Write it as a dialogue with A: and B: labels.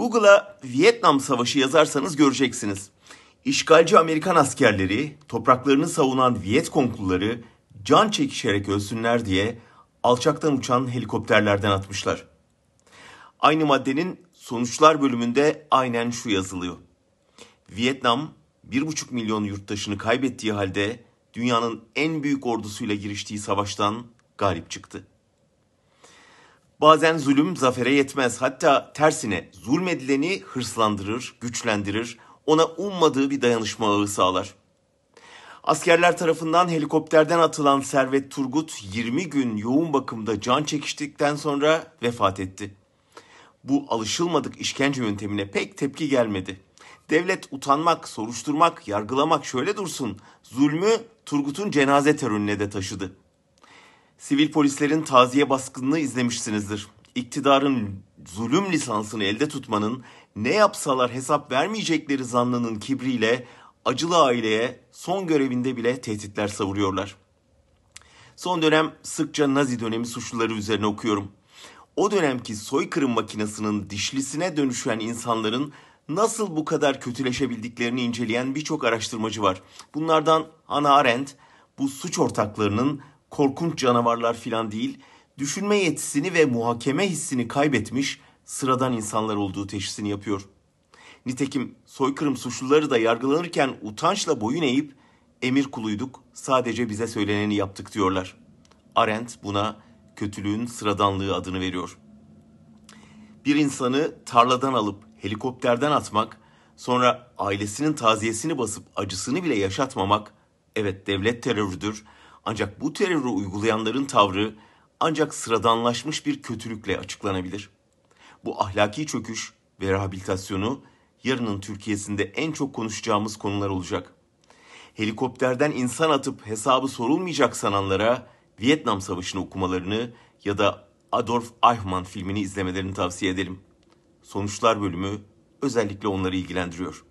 A: Google'a Vietnam Savaşı yazarsanız göreceksiniz. İşgalci Amerikan askerleri topraklarını savunan Vietcongluları can çekişerek ölsünler diye alçaktan uçan helikopterlerden atmışlar. Aynı maddenin sonuçlar bölümünde aynen şu yazılıyor. Vietnam 1,5 milyon yurttaşını kaybettiği halde dünyanın en büyük ordusuyla giriştiği savaştan galip çıktı. Bazen zulüm zafere yetmez. Hatta tersine zulmedileni hırslandırır, güçlendirir, ona ummadığı bir dayanışma ağı sağlar. Askerler tarafından helikopterden atılan Servet Turgut 20 gün yoğun bakımda can çekiştikten sonra vefat etti. Bu alışılmadık işkence yöntemine pek tepki gelmedi. Devlet utanmak, soruşturmak, yargılamak şöyle dursun. Zulmü Turgut'un cenaze terörüne de taşıdı. Sivil polislerin taziye baskınını izlemişsinizdir. İktidarın zulüm lisansını elde tutmanın ne yapsalar hesap vermeyecekleri zannının kibriyle acılı aileye son görevinde bile tehditler savuruyorlar. Son dönem sıkça Nazi dönemi suçluları üzerine okuyorum. O dönemki soykırım makinesinin dişlisine dönüşen insanların nasıl bu kadar kötüleşebildiklerini inceleyen birçok araştırmacı var. Bunlardan Hannah Arendt bu suç ortaklarının korkunç canavarlar filan değil, düşünme yetisini ve muhakeme hissini kaybetmiş sıradan insanlar olduğu teşhisini yapıyor. Nitekim soykırım suçluları da yargılanırken utançla boyun eğip emir kuluyduk, sadece bize söyleneni yaptık diyorlar. Arendt buna kötülüğün sıradanlığı adını veriyor. Bir insanı tarladan alıp helikopterden atmak, sonra ailesinin taziyesini basıp acısını bile yaşatmamak, evet devlet terörüdür. Ancak bu terörü uygulayanların tavrı ancak sıradanlaşmış bir kötülükle açıklanabilir. Bu ahlaki çöküş ve rehabilitasyonu yarının Türkiye'sinde en çok konuşacağımız konular olacak. Helikopterden insan atıp hesabı sorulmayacak sananlara Vietnam Savaşı'nı okumalarını ya da Adolf Eichmann filmini izlemelerini tavsiye ederim. Sonuçlar bölümü özellikle onları ilgilendiriyor.